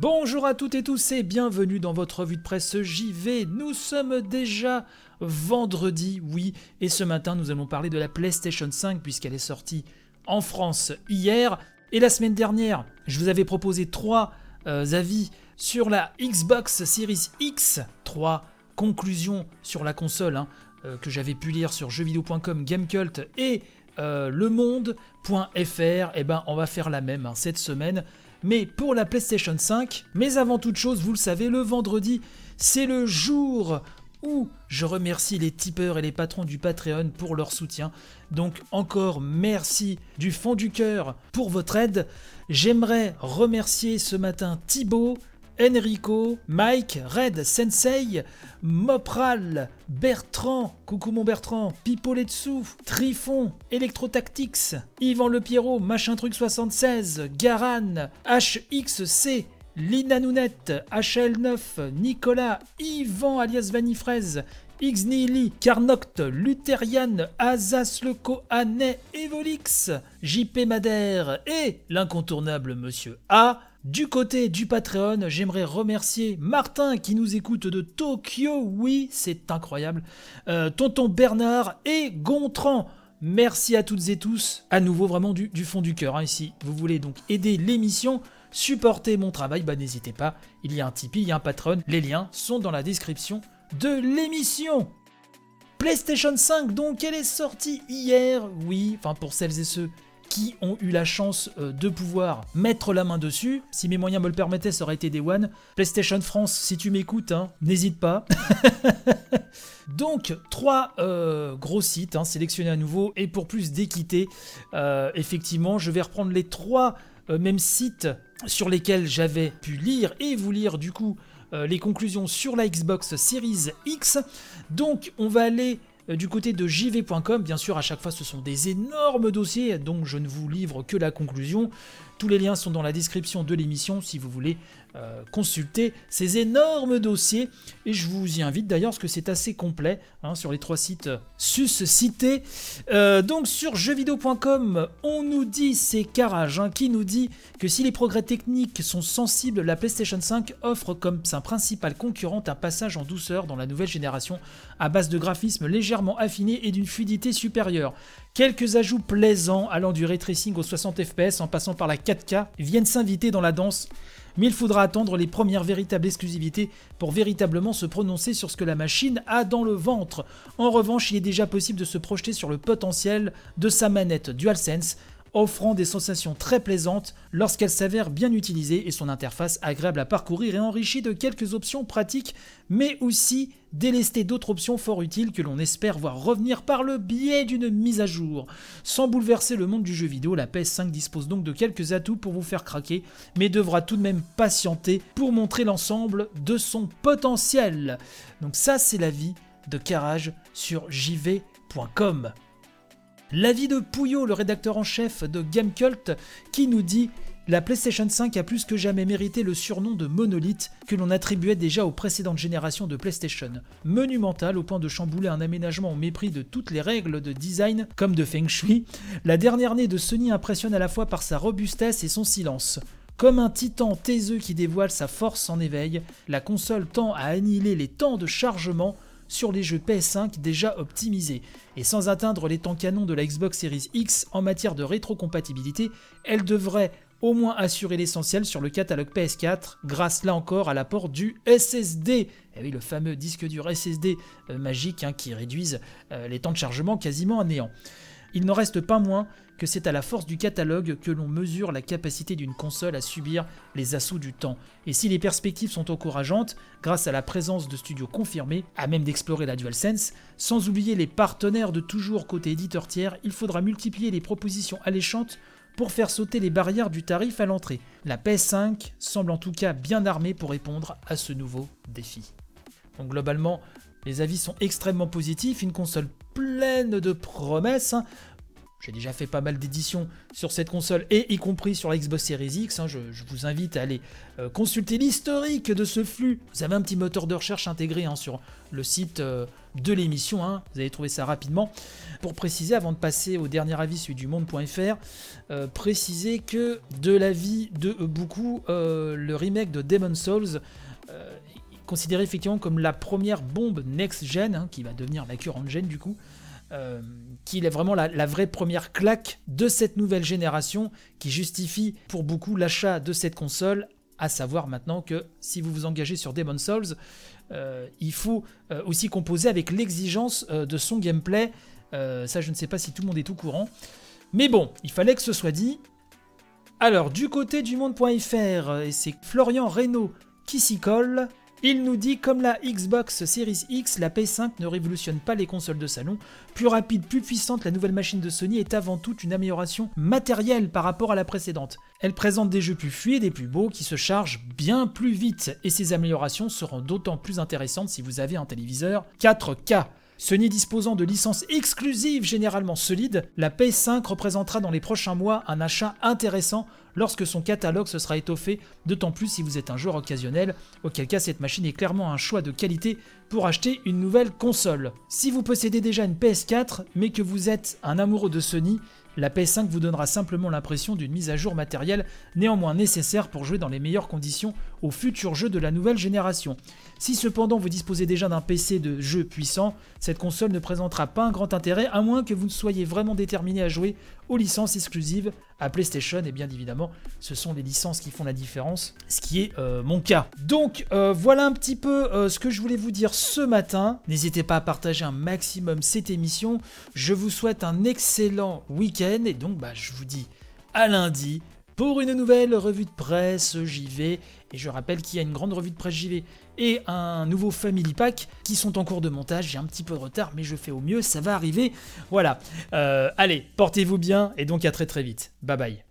Bonjour à toutes et tous et bienvenue dans votre revue de presse JV. Nous sommes déjà vendredi, oui, et ce matin nous allons parler de la PlayStation 5 puisqu'elle est sortie en France hier. Et la semaine dernière, je vous avais proposé trois euh, avis sur la Xbox Series X, trois conclusions sur la console hein, euh, que j'avais pu lire sur jeuxvideo.com, Gamecult et euh, lemonde.fr. Et eh ben on va faire la même hein, cette semaine mais pour la PlayStation 5. Mais avant toute chose, vous le savez, le vendredi, c'est le jour où je remercie les tipeurs et les patrons du Patreon pour leur soutien. Donc encore merci du fond du cœur pour votre aide. J'aimerais remercier ce matin Thibaut, Enrico, Mike, Red, Sensei, Mopral, Bertrand, coucou mon Bertrand, Pipoletsu, Trifon, Electrotactics, Yvan Le Pierrot, Machin Truc 76, Garan, HXC, Lina Nounette, HL9, Nicolas, Yvan alias Vanifraise, Xnili, Carnoct, Lutherian, Azas Leco, Anet, Evolix, JP Madère et l'incontournable Monsieur A. Du côté du Patreon, j'aimerais remercier Martin qui nous écoute de Tokyo, oui, c'est incroyable, euh, Tonton Bernard et Gontran. Merci à toutes et tous, à nouveau vraiment du, fond du cœur. Hein, si vous voulez donc aider l'émission, supporter mon travail, bah n'hésitez pas, il y a un Tipeee, il y a un Patreon, les liens sont dans la description de l'émission. PlayStation 5 donc, elle est sortie hier, oui, enfin pour celles et ceux qui ont eu la chance euh, de pouvoir mettre la main dessus. Si mes moyens me le permettaient, ça aurait été des One. PlayStation France, si tu m'écoutes, hein, n'hésite pas. Donc, trois euh, gros sites hein, sélectionnés à nouveau. Et pour plus d'équité, euh, effectivement, je vais reprendre les trois mêmes sites sur lesquels j'avais pu lire et vous lire du coup les conclusions sur la Xbox Series X. Donc, on va aller du côté de jv.com, bien sûr, à chaque fois, ce sont des énormes dossiers, donc je ne vous livre que la conclusion. Tous les liens sont dans la description de l'émission si vous voulez euh, consulter ces énormes dossiers. Et je vous y invite d'ailleurs parce que c'est assez complet hein, sur les trois sites sus cités. Euh, donc sur jeuxvideo.com, on nous dit, c'est Carage hein, qui nous dit que si les progrès techniques sont sensibles, la PlayStation 5 offre comme sa principale concurrente un passage en douceur dans la nouvelle génération à base de graphismes légèrement affinés et d'une fluidité supérieure. Quelques ajouts plaisants allant du ray tracing aux 60 fps en passant par la 4K viennent s'inviter dans la danse mais il faudra attendre les premières véritables exclusivités pour véritablement se prononcer sur ce que la machine a dans le ventre. En revanche, il est déjà possible de se projeter sur le potentiel de sa manette DualSense offrant des sensations très plaisantes lorsqu'elle s'avère bien utilisée et son interface agréable à parcourir et enrichie de quelques options pratiques, mais aussi délestée d'autres options fort utiles que l'on espère voir revenir par le biais d'une mise à jour. Sans bouleverser le monde du jeu vidéo, la PS5 dispose donc de quelques atouts pour vous faire craquer, mais devra tout de même patienter pour montrer l'ensemble de son potentiel. Donc ça c'est l'avis de Carrage sur jv.com. L'avis de Pouillot, le rédacteur en chef de Gamecult, qui nous dit la PlayStation 5 a plus que jamais mérité le surnom de monolithe que l'on attribuait déjà aux précédentes générations de PlayStation. Monumental au point de chambouler un aménagement au mépris de toutes les règles de design comme de Feng Shui, la dernière née de Sony impressionne à la fois par sa robustesse et son silence. Comme un titan taiseux qui dévoile sa force en éveil, la console tend à annihiler les temps de chargement sur les jeux PS5 déjà optimisés. Et sans atteindre les temps canons de la Xbox Series X en matière de rétrocompatibilité, elle devrait au moins assurer l'essentiel sur le catalogue PS4, grâce là encore à l'apport du SSD. Et eh oui, le fameux disque dur SSD euh, magique hein, qui réduisent euh, les temps de chargement quasiment à néant. Il n'en reste pas moins que c'est à la force du catalogue que l'on mesure la capacité d'une console à subir les assauts du temps. Et si les perspectives sont encourageantes, grâce à la présence de studios confirmés, à même d'explorer la DualSense, sans oublier les partenaires de toujours côté éditeur tiers, il faudra multiplier les propositions alléchantes pour faire sauter les barrières du tarif à l'entrée. La PS5 semble en tout cas bien armée pour répondre à ce nouveau défi. Donc globalement, les avis sont extrêmement positifs, une console pleine de promesses. Hein. j'ai déjà fait pas mal d'éditions sur cette console et y compris sur la Xbox Series X. hein. je, vous invite à aller euh, consulter l'historique de ce flux. Vous avez un petit moteur de recherche intégré hein, sur le site euh, de l'émission. Vous allez trouver ça rapidement. Pour préciser, avant de passer au dernier avis, celui du monde.fr, euh, préciser que de l'avis de beaucoup, le remake de Demon Souls est considéré effectivement comme la première bombe next-gen, qui va devenir la current gen du coup, euh, qui est vraiment la, vraie première claque de cette nouvelle génération, qui justifie pour beaucoup l'achat de cette console, à savoir maintenant que si vous vous engagez sur Demon Souls, euh, il faut euh, aussi composer avec l'exigence de son gameplay. Ça, je ne sais pas si tout le monde est au courant. Mais bon, il fallait que ce soit dit. Alors, du côté du monde.fr, et c'est Florian Reynaud qui s'y colle, il nous dit comme la Xbox Series X, la PS5 ne révolutionne pas les consoles de salon. Plus rapide, plus puissante, la nouvelle machine de Sony est avant tout une amélioration matérielle par rapport à la précédente. Elle présente des jeux plus fluides et plus beaux qui se chargent bien plus vite, et ces améliorations seront d'autant plus intéressantes si vous avez un téléviseur 4K. Sony disposant de licences exclusives généralement solides, la PS5 représentera dans les prochains mois un achat intéressant lorsque son catalogue se sera étoffé, d'autant plus si vous êtes un joueur occasionnel, auquel cas cette machine est clairement un choix de qualité pour acheter une nouvelle console. Si vous possédez déjà une PS4, mais que vous êtes un amoureux de Sony, la PS5 vous donnera simplement l'impression d'une mise à jour matérielle néanmoins nécessaire pour jouer dans les meilleures conditions aux futurs jeux de la nouvelle génération. Si cependant vous disposez déjà d'un PC de jeu puissant, cette console ne présentera pas un grand intérêt à moins que vous ne soyez vraiment déterminé à jouer aux licences exclusives à PlayStation et bien évidemment ce sont les licences qui font la différence, ce qui est euh, mon cas. Donc euh, voilà un petit peu euh, ce que je voulais vous dire ce matin. N'hésitez pas à partager un maximum cette émission. Je vous souhaite un excellent week-end et donc bah, je vous dis à lundi pour une nouvelle revue de presse JV. Et je rappelle qu'il y a une grande revue de presse JV et un nouveau Family Pack qui sont en cours de montage. J'ai un petit peu de retard, mais je fais au mieux, ça va arriver. Voilà. Euh, allez, portez-vous bien et donc à très très vite. Bye bye.